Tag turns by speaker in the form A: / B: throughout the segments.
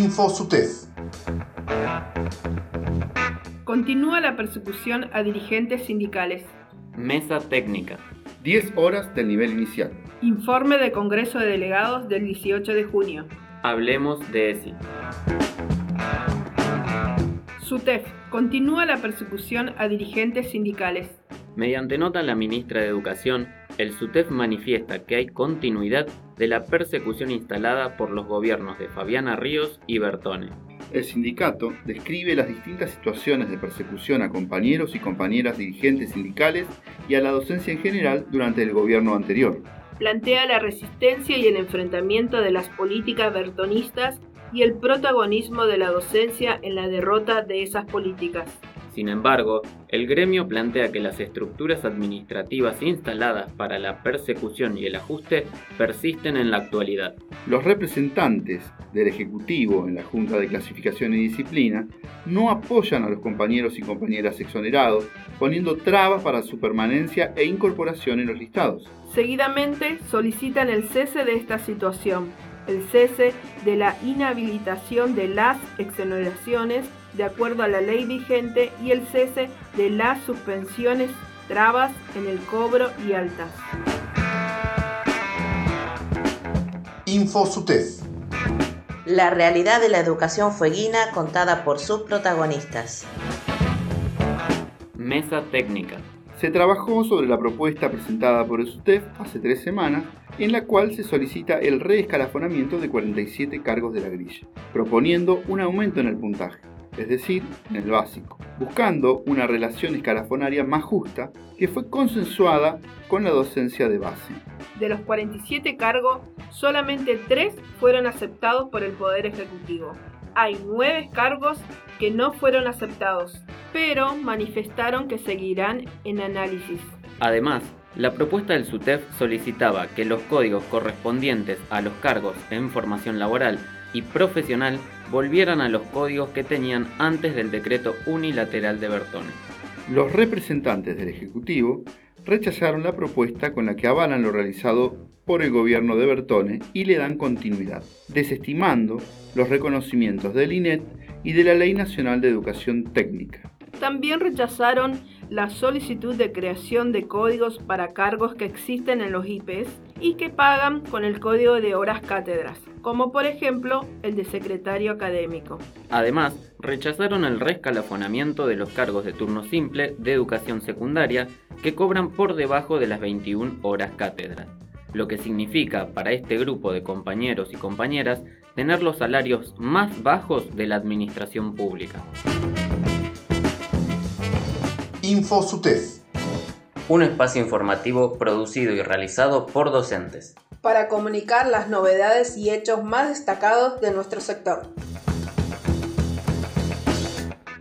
A: InfoSUTEF.
B: Continúa la persecución a dirigentes sindicales.
C: Mesa técnica.
D: 10 horas del nivel inicial.
B: Informe de Congreso de Delegados del 18 de junio.
C: Hablemos de ESI.
B: SUTEF. Continúa la persecución a dirigentes sindicales.
C: Mediante nota la ministra de Educación, el SUTEF manifiesta que hay continuidad de la persecución instalada por los gobiernos de Fabiana Ríos y Bertone.
D: El sindicato describe las distintas situaciones de persecución a compañeros y compañeras dirigentes sindicales y a la docencia en general durante el gobierno anterior.
B: Plantea la resistencia y el enfrentamiento de las políticas bertonistas y el protagonismo de la docencia en la derrota de esas políticas.
C: Sin embargo, el gremio plantea que las estructuras administrativas instaladas para la persecución y el ajuste persisten en la actualidad.
D: Los representantes del Ejecutivo en la Junta de Clasificación y Disciplina no apoyan a los compañeros y compañeras exonerados, poniendo trabas para su permanencia e incorporación en los listados.
B: Seguidamente solicitan el cese de esta situación, el cese de la inhabilitación de las exoneraciones de acuerdo a la ley vigente y el cese de las suspensiones, trabas en el cobro y altas.
A: InfoSUTEF.
E: La realidad de la educación fueguina contada por sus protagonistas.
C: Mesa técnica.
D: Se trabajó sobre la propuesta presentada por el SUTEF hace tres semanas, en la cual se solicita el reescalafonamiento de 47 cargos de la grilla, proponiendo un aumento en el puntaje es decir, en el básico, buscando una relación escalafonaria más justa que fue consensuada con la docencia de base.
B: De los 47 cargos, solamente 3 fueron aceptados por el Poder Ejecutivo. Hay 9 cargos que no fueron aceptados, pero manifestaron que seguirán en análisis.
C: Además, la propuesta del SUTEF solicitaba que los códigos correspondientes a los cargos en formación laboral y profesional volvieran a los códigos que tenían antes del decreto unilateral de Bertone.
D: Los representantes del Ejecutivo rechazaron la propuesta con la que avalan lo realizado por el gobierno de Bertone y le dan continuidad, desestimando los reconocimientos del INET y de la Ley Nacional de Educación Técnica.
B: También rechazaron la solicitud de creación de códigos para cargos que existen en los IPs y que pagan con el código de horas cátedras, como por ejemplo el de secretario académico.
C: Además, rechazaron el rescalafonamiento de los cargos de turno simple de educación secundaria que cobran por debajo de las 21 horas cátedras, lo que significa para este grupo de compañeros y compañeras tener los salarios más bajos de la administración pública.
A: InfoSUTEF.
C: Un espacio informativo producido y realizado por docentes.
B: Para comunicar las novedades y hechos más destacados de nuestro sector.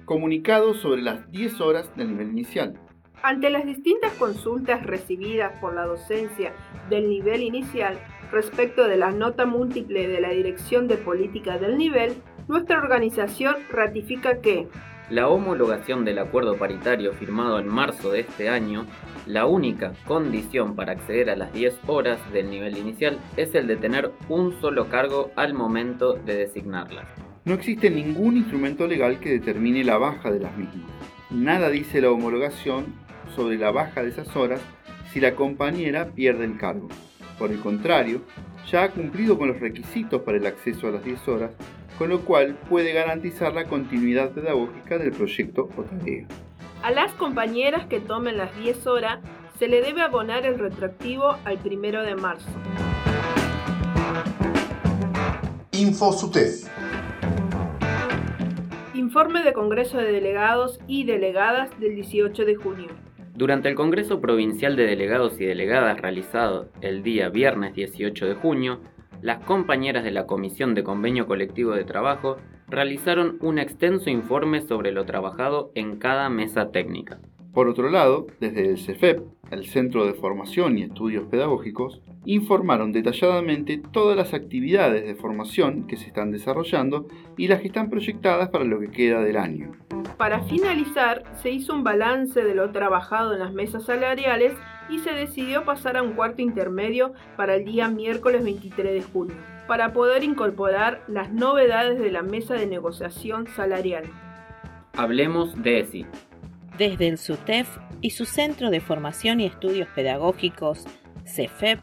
D: Comunicado sobre las 10 horas del nivel inicial.
B: Ante las distintas consultas recibidas por la docencia del nivel inicial respecto de la nota múltiple de la Dirección de Política del Nivel, nuestra organización ratifica que
C: la homologación del acuerdo paritario firmado en marzo de este año, la única condición para acceder a las 10 horas del nivel inicial es el de tener un solo cargo al momento de designarlas.
D: No existe ningún instrumento legal que determine la baja de las mismas. Nada dice la homologación sobre la baja de esas horas si la compañera pierde el cargo. Por el contrario, ya ha cumplido con los requisitos para el acceso a las 10 horas con lo cual puede garantizar la continuidad pedagógica del proyecto o tarea.
B: A las compañeras que tomen las 10 horas se le debe abonar el retroactivo al primero de marzo.
A: InfoSUTEF.
B: Informe de Congreso de Delegados y Delegadas del 18 de junio.
C: Durante el Congreso Provincial de Delegados y Delegadas realizado el día viernes 18 de junio, las compañeras de la Comisión de Convenio Colectivo de Trabajo realizaron un extenso informe sobre lo trabajado en cada mesa técnica.
D: Por otro lado, desde el CEFEP, el Centro de Formación y Estudios Pedagógicos, informaron detalladamente todas las actividades de formación que se están desarrollando y las que están proyectadas para lo que queda del año.
B: Para finalizar, se hizo un balance de lo trabajado en las mesas salariales y se decidió pasar a un cuarto intermedio para el día miércoles 23 de junio. para poder incorporar las novedades de la mesa de negociación salarial.
C: Hablemos de ESI.
F: Desde el SUTEF y su Centro de Formación y Estudios Pedagógicos, CEFEP,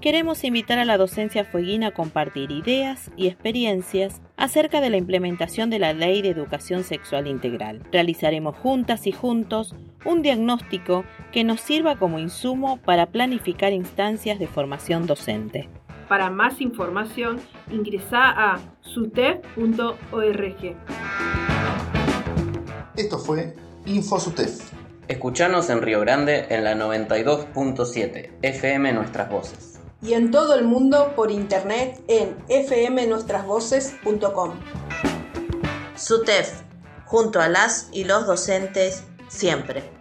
F: queremos invitar a la docencia fueguina a compartir ideas y experiencias acerca de la implementación de la Ley de Educación Sexual Integral. Realizaremos juntas y juntos un diagnóstico que nos sirva como insumo para planificar instancias de formación docente.
B: Para más información, ingresa a sutef.org.
A: Esto fue InfoSUTEF.
C: Escuchanos en Río Grande en la 92.7 FM Nuestras Voces.
B: Y en todo el mundo por internet en fmnuestrasvoces.com.
E: SUTEF, junto a las y los docentes, siempre.